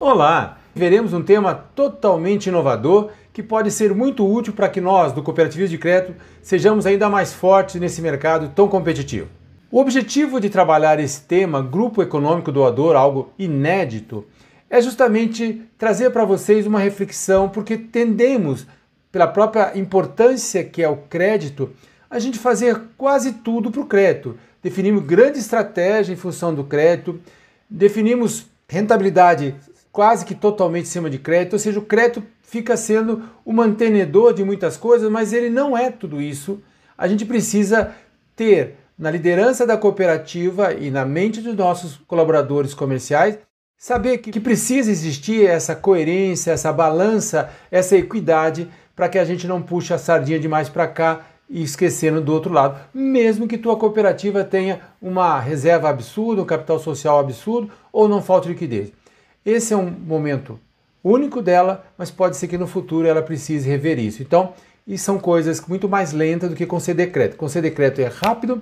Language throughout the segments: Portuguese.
Olá! Veremos um tema totalmente inovador que pode ser muito útil para que nós, do Cooperativismo de Crédito, sejamos ainda mais fortes nesse mercado tão competitivo. O objetivo de trabalhar esse tema, Grupo Econômico Doador, algo inédito, é justamente trazer para vocês uma reflexão, porque tendemos, pela própria importância que é o crédito, a gente fazer quase tudo para o crédito. Definimos grande estratégia em função do crédito, definimos rentabilidade quase que totalmente em cima de crédito, ou seja, o crédito fica sendo o mantenedor de muitas coisas, mas ele não é tudo isso. A gente precisa ter na liderança da cooperativa e na mente dos nossos colaboradores comerciais saber que precisa existir essa coerência, essa balança, essa equidade para que a gente não puxe a sardinha demais para cá e esquecendo do outro lado, mesmo que tua cooperativa tenha uma reserva absurda, um capital social absurdo ou não falte liquidez. Esse é um momento único dela, mas pode ser que no futuro ela precise rever isso. Então, e são coisas muito mais lentas do que conceder crédito. Conceder crédito é rápido,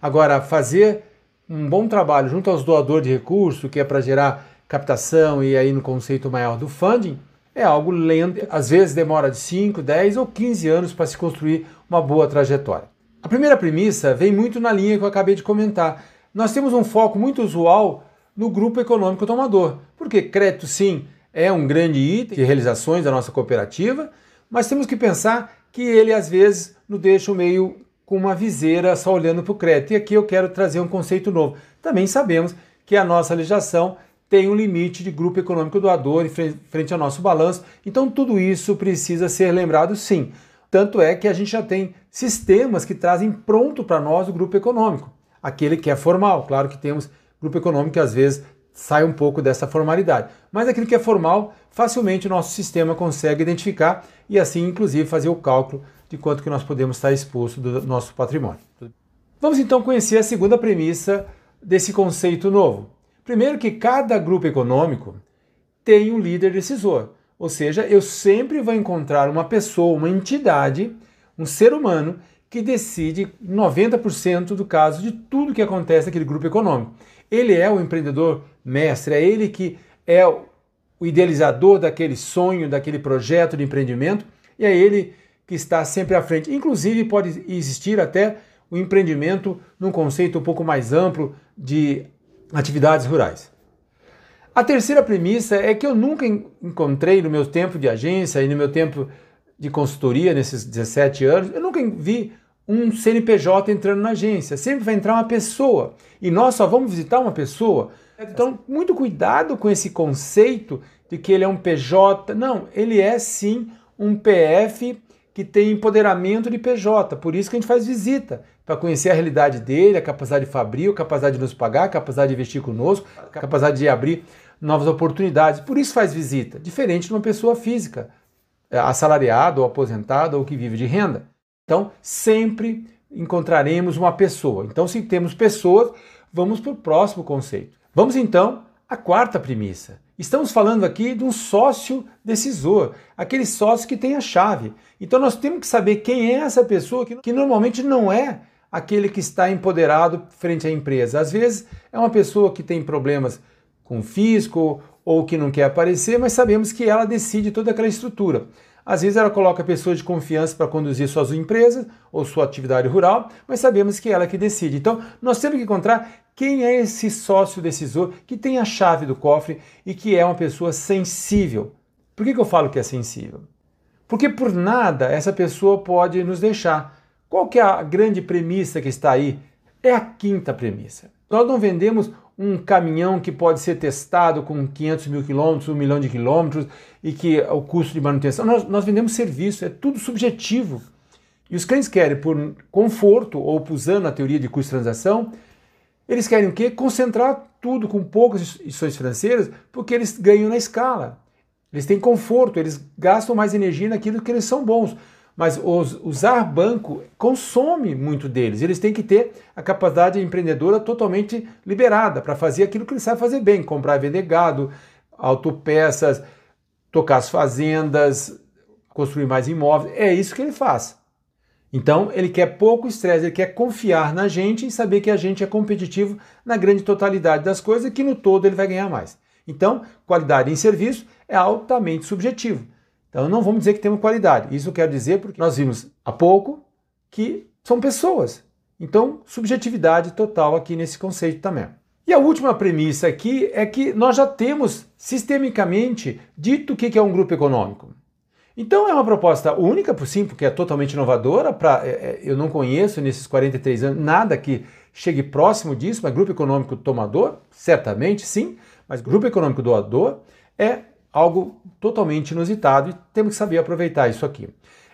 agora fazer um bom trabalho junto aos doadores de recurso, que é para gerar captação e aí no conceito maior do funding, é algo lento, às vezes demora de 5, 10 ou 15 anos para se construir uma boa trajetória. A primeira premissa vem muito na linha que eu acabei de comentar. Nós temos um foco muito usual no grupo econômico tomador. Porque crédito, sim, é um grande item de realizações da nossa cooperativa, mas temos que pensar que ele às vezes nos deixa meio com uma viseira só olhando para o crédito. E aqui eu quero trazer um conceito novo. Também sabemos que a nossa legislação tem um limite de grupo econômico doador frente ao nosso balanço, então tudo isso precisa ser lembrado sim. Tanto é que a gente já tem sistemas que trazem pronto para nós o grupo econômico, aquele que é formal. Claro que temos grupo econômico que às vezes sai um pouco dessa formalidade. Mas aquilo que é formal, facilmente o nosso sistema consegue identificar e assim, inclusive, fazer o cálculo de quanto que nós podemos estar exposto do nosso patrimônio. Vamos então conhecer a segunda premissa desse conceito novo. Primeiro que cada grupo econômico tem um líder decisor, ou seja, eu sempre vou encontrar uma pessoa, uma entidade, um ser humano que decide 90% do caso de tudo que acontece naquele grupo econômico. Ele é o empreendedor mestre, é ele que é o idealizador daquele sonho, daquele projeto de empreendimento, e é ele que está sempre à frente. Inclusive, pode existir até o empreendimento num conceito um pouco mais amplo de atividades rurais. A terceira premissa é que eu nunca encontrei no meu tempo de agência e no meu tempo de consultoria, nesses 17 anos, eu nunca vi um CNPJ entrando na agência. Sempre vai entrar uma pessoa. E nós só vamos visitar uma pessoa. Então, muito cuidado com esse conceito de que ele é um PJ. Não, ele é sim um PF que tem empoderamento de PJ. Por isso que a gente faz visita, para conhecer a realidade dele, a capacidade de fabrico, a capacidade de nos pagar, a capacidade de investir conosco, a capacidade de abrir novas oportunidades. Por isso faz visita, diferente de uma pessoa física, é, assalariado ou aposentado ou que vive de renda. Então, sempre encontraremos uma pessoa. Então, se temos pessoas, vamos para o próximo conceito. Vamos então à quarta premissa. Estamos falando aqui de um sócio decisor, aquele sócio que tem a chave. Então, nós temos que saber quem é essa pessoa que, que normalmente não é aquele que está empoderado frente à empresa. Às vezes, é uma pessoa que tem problemas com o fisco ou que não quer aparecer, mas sabemos que ela decide toda aquela estrutura. Às vezes ela coloca pessoas de confiança para conduzir suas empresas ou sua atividade rural, mas sabemos que é ela que decide. Então, nós temos que encontrar quem é esse sócio decisor que tem a chave do cofre e que é uma pessoa sensível. Por que, que eu falo que é sensível? Porque por nada essa pessoa pode nos deixar. Qual que é a grande premissa que está aí? É a quinta premissa. Nós não vendemos um caminhão que pode ser testado com 500 mil quilômetros, um milhão de quilômetros e que o custo de manutenção. Nós, nós vendemos serviço, é tudo subjetivo. E os clientes querem, por conforto ou usando a teoria de custo-transação, eles querem o quê? Concentrar tudo com poucas instituições financeiras porque eles ganham na escala. Eles têm conforto, eles gastam mais energia naquilo que eles são bons. Mas os, usar banco consome muito deles. Eles têm que ter a capacidade empreendedora totalmente liberada para fazer aquilo que eles sabem fazer bem: comprar e vender gado, autopeças, tocar as fazendas, construir mais imóveis. É isso que ele faz. Então, ele quer pouco estresse, ele quer confiar na gente e saber que a gente é competitivo na grande totalidade das coisas e que no todo ele vai ganhar mais. Então, qualidade em serviço é altamente subjetivo. Então, não vamos dizer que temos qualidade. Isso quer dizer porque nós vimos há pouco que são pessoas. Então, subjetividade total aqui nesse conceito também. E a última premissa aqui é que nós já temos sistemicamente dito o que é um grupo econômico. Então é uma proposta única, por sim, porque é totalmente inovadora. Pra, é, é, eu não conheço nesses 43 anos nada que chegue próximo disso, mas grupo econômico tomador, certamente sim, mas grupo econômico doador é algo totalmente inusitado e temos que saber aproveitar isso aqui.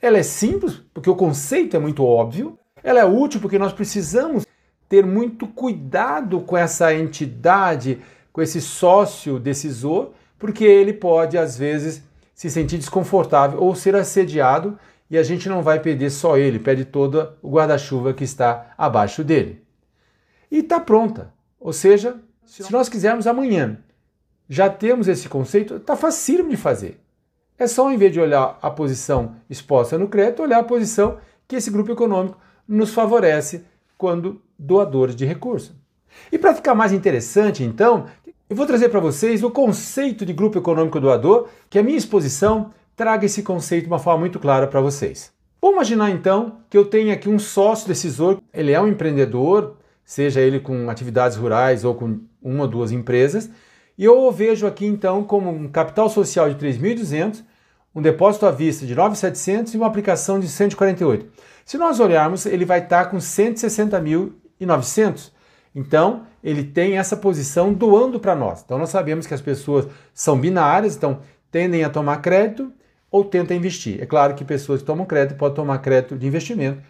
Ela é simples, porque o conceito é muito óbvio, ela é útil porque nós precisamos ter muito cuidado com essa entidade, com esse sócio decisor, porque ele pode, às vezes, se sentir desconfortável ou ser assediado e a gente não vai perder só ele, perde todo o guarda-chuva que está abaixo dele. E está pronta. Ou seja, se nós quisermos amanhã já temos esse conceito, está facílimo de fazer. É só, em vez de olhar a posição exposta no crédito, olhar a posição que esse grupo econômico nos favorece quando doadores de recursos. E para ficar mais interessante, então, eu vou trazer para vocês o conceito de grupo econômico doador, que a minha exposição traga esse conceito de uma forma muito clara para vocês. Vamos imaginar então que eu tenho aqui um sócio decisor, ele é um empreendedor, seja ele com atividades rurais ou com uma ou duas empresas, e eu vejo aqui então como um capital social de 3.200, um depósito à vista de 9.700 e uma aplicação de 148. Se nós olharmos, ele vai estar com 160.900. Então, ele tem essa posição doando para nós. Então, nós sabemos que as pessoas são binárias, então tendem a tomar crédito ou tentam investir. É claro que pessoas que tomam crédito podem tomar crédito de investimento,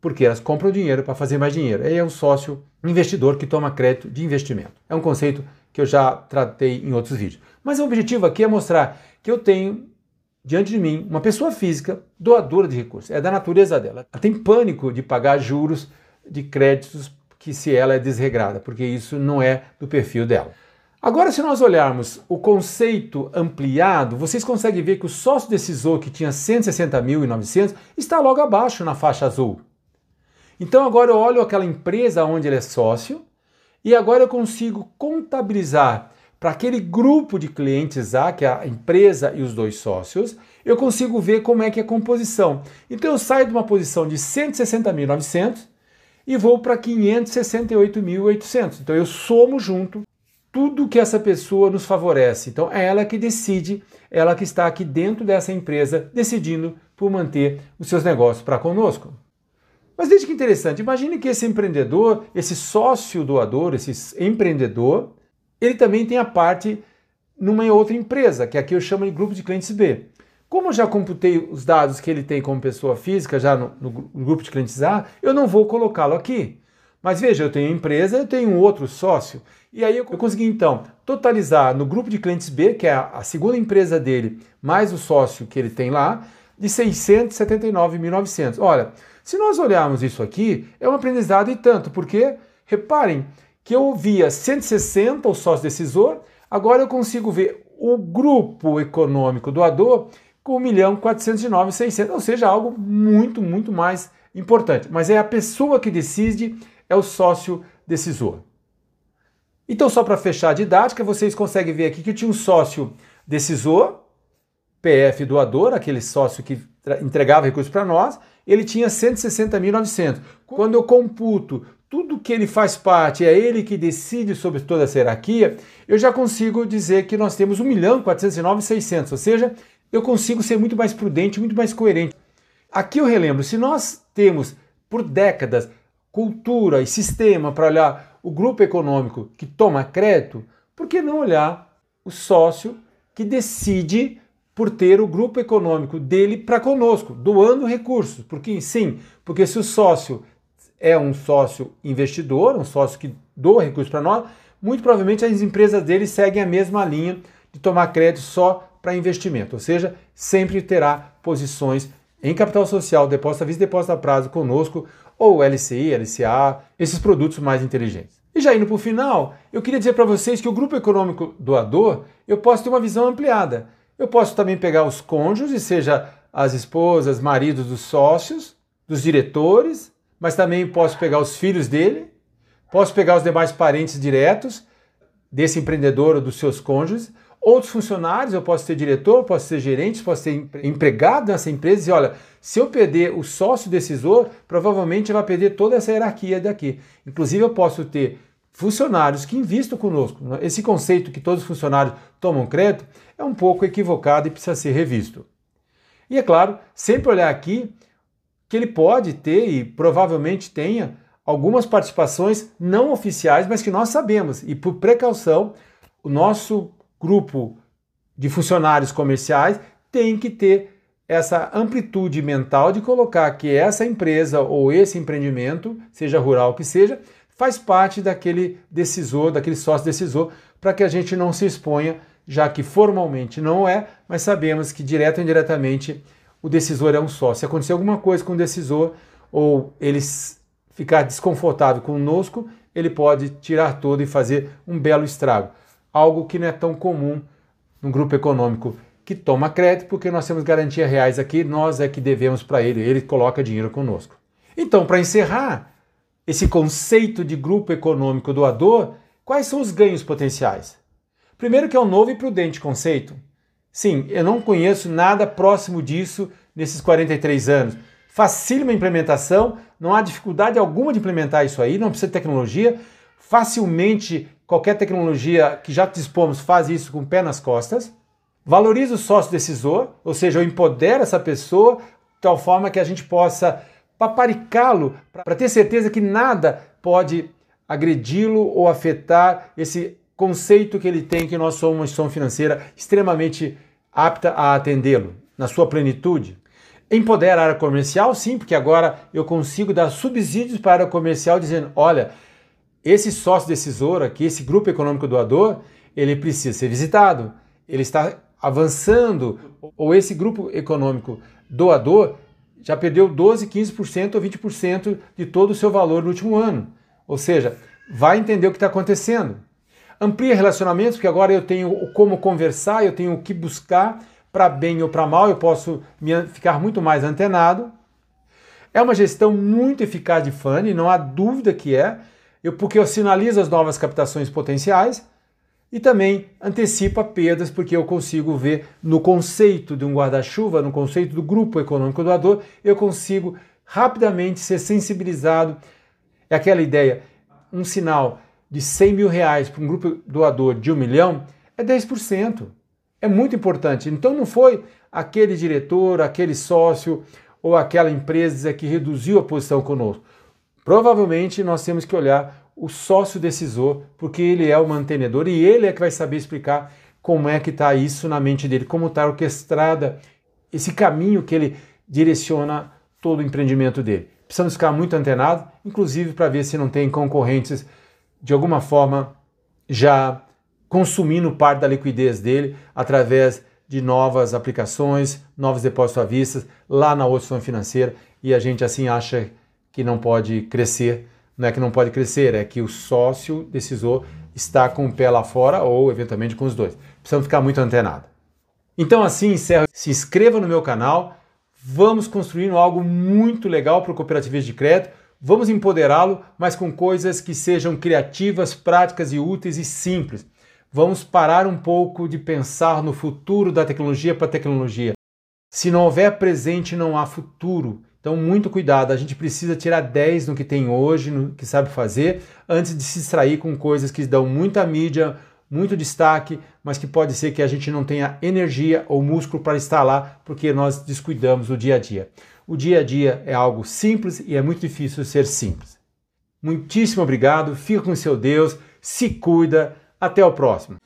porque elas compram dinheiro para fazer mais dinheiro. Aí é um sócio investidor que toma crédito de investimento. É um conceito que eu já tratei em outros vídeos. Mas o objetivo aqui é mostrar que eu tenho diante de mim uma pessoa física doadora de recursos. É da natureza dela. Ela tem pânico de pagar juros de créditos que se ela é desregrada, porque isso não é do perfil dela. Agora, se nós olharmos o conceito ampliado, vocês conseguem ver que o sócio decisor que tinha 160.900 está logo abaixo na faixa azul. Então agora eu olho aquela empresa onde ele é sócio e agora eu consigo contabilizar para aquele grupo de clientes A, que é a empresa e os dois sócios, eu consigo ver como é que é a composição. Então eu saio de uma posição de 160.900 e vou para 568.800. Então eu somo junto tudo que essa pessoa nos favorece. Então é ela que decide, ela que está aqui dentro dessa empresa decidindo por manter os seus negócios para conosco. Mas veja que interessante, imagine que esse empreendedor, esse sócio doador, esse empreendedor, ele também tem a parte numa outra empresa, que aqui eu chamo de grupo de clientes B. Como eu já computei os dados que ele tem como pessoa física, já no, no grupo de clientes A, eu não vou colocá-lo aqui. Mas veja, eu tenho empresa, eu tenho um outro sócio. E aí eu consegui então totalizar no grupo de clientes B, que é a segunda empresa dele, mais o sócio que ele tem lá, de 679.900. Olha, se nós olharmos isso aqui, é um aprendizado e tanto, porque reparem que eu via 160 o sócio decisor, agora eu consigo ver o grupo econômico doador com 1 milhão 409 600, ou seja, algo muito, muito mais importante. Mas é a pessoa que decide, é o sócio decisor. Então, só para fechar a didática, vocês conseguem ver aqui que tinha um sócio decisor, PF doador, aquele sócio que entregava recursos para nós, ele tinha 160.900. Quando eu computo tudo que ele faz parte, é ele que decide sobre toda essa hierarquia, eu já consigo dizer que nós temos 1 milhão 409.600, ou seja, eu consigo ser muito mais prudente, muito mais coerente. Aqui eu relembro, se nós temos por décadas cultura e sistema para olhar o grupo econômico que toma crédito, por que não olhar o sócio que decide por ter o grupo econômico dele para conosco, doando recursos? Porque sim, porque se o sócio é um sócio investidor, um sócio que doa recursos para nós, muito provavelmente as empresas dele seguem a mesma linha de tomar crédito só para investimento, ou seja, sempre terá posições em capital social, depósito à vista, depósito a prazo conosco, ou LCI, LCA, esses produtos mais inteligentes. E já indo para o final, eu queria dizer para vocês que o grupo econômico doador, eu posso ter uma visão ampliada. Eu posso também pegar os cônjuges, seja as esposas, maridos dos sócios, dos diretores, mas também posso pegar os filhos dele, posso pegar os demais parentes diretos, desse empreendedor ou dos seus cônjuges. Outros funcionários, eu posso ser diretor, posso ser gerente, posso ser empregado nessa empresa e olha, se eu perder o sócio decisor, provavelmente vai perder toda essa hierarquia daqui. Inclusive, eu posso ter funcionários que investam conosco. Esse conceito que todos os funcionários tomam crédito é um pouco equivocado e precisa ser revisto. E é claro, sempre olhar aqui que ele pode ter e provavelmente tenha algumas participações não oficiais, mas que nós sabemos. E por precaução, o nosso grupo de funcionários comerciais tem que ter essa amplitude mental de colocar que essa empresa ou esse empreendimento, seja rural que seja, faz parte daquele decisor, daquele sócio decisor, para que a gente não se exponha, já que formalmente não é, mas sabemos que direto ou indiretamente o decisor é um sócio. Se acontecer alguma coisa com o decisor ou ele ficar desconfortável conosco, ele pode tirar todo e fazer um belo estrago. Algo que não é tão comum no grupo econômico que toma crédito, porque nós temos garantias reais aqui, nós é que devemos para ele, ele coloca dinheiro conosco. Então, para encerrar esse conceito de grupo econômico doador, quais são os ganhos potenciais? Primeiro que é um novo e prudente conceito. Sim, eu não conheço nada próximo disso nesses 43 anos. Facílima implementação, não há dificuldade alguma de implementar isso aí, não precisa de tecnologia. Facilmente, qualquer tecnologia que já dispomos faz isso com o pé nas costas. Valoriza o sócio decisor, ou seja, eu empodero essa pessoa de tal forma que a gente possa paparicá-lo para ter certeza que nada pode agredi-lo ou afetar esse conceito que ele tem que nós somos uma instituição financeira extremamente apta a atendê-lo na sua plenitude. Empodera a área comercial, sim, porque agora eu consigo dar subsídios para a área comercial dizendo, olha, esse sócio decisor aqui, esse grupo econômico doador, ele precisa ser visitado, ele está avançando, ou esse grupo econômico doador já perdeu 12, 15% ou 20% de todo o seu valor no último ano. Ou seja, vai entender o que está acontecendo. Amplia relacionamentos, porque agora eu tenho como conversar, eu tenho o que buscar para bem ou para mal, eu posso ficar muito mais antenado. É uma gestão muito eficaz de FANE, não há dúvida que é, eu, porque eu sinalizo as novas captações potenciais e também antecipa perdas, porque eu consigo ver no conceito de um guarda-chuva, no conceito do grupo econômico doador, eu consigo rapidamente ser sensibilizado. É aquela ideia, um sinal de 100 mil reais para um grupo doador de um milhão é 10%. É muito importante. Então não foi aquele diretor, aquele sócio ou aquela empresa que reduziu a posição conosco. Provavelmente nós temos que olhar o sócio decisor, porque ele é o mantenedor e ele é que vai saber explicar como é que está isso na mente dele, como está orquestrada esse caminho que ele direciona todo o empreendimento dele. Precisamos ficar muito antenados, inclusive para ver se não tem concorrentes de alguma forma, já consumindo parte da liquidez dele através de novas aplicações, novos depósitos à vista lá na outra financeira e a gente assim acha que não pode crescer. Não é que não pode crescer, é que o sócio decisor está com o pé lá fora ou eventualmente com os dois. Precisamos ficar muito antenado. Então assim encerro. Se inscreva no meu canal. Vamos construindo algo muito legal para o cooperativismo de crédito Vamos empoderá-lo, mas com coisas que sejam criativas, práticas e úteis e simples. Vamos parar um pouco de pensar no futuro da tecnologia para a tecnologia. Se não houver presente, não há futuro. Então, muito cuidado. A gente precisa tirar 10 no que tem hoje, no que sabe fazer, antes de se distrair com coisas que dão muita mídia, muito destaque, mas que pode ser que a gente não tenha energia ou músculo para estar lá porque nós descuidamos o dia a dia. O dia a dia é algo simples e é muito difícil ser simples. Muitíssimo obrigado, fica com seu Deus, se cuida, até o próximo.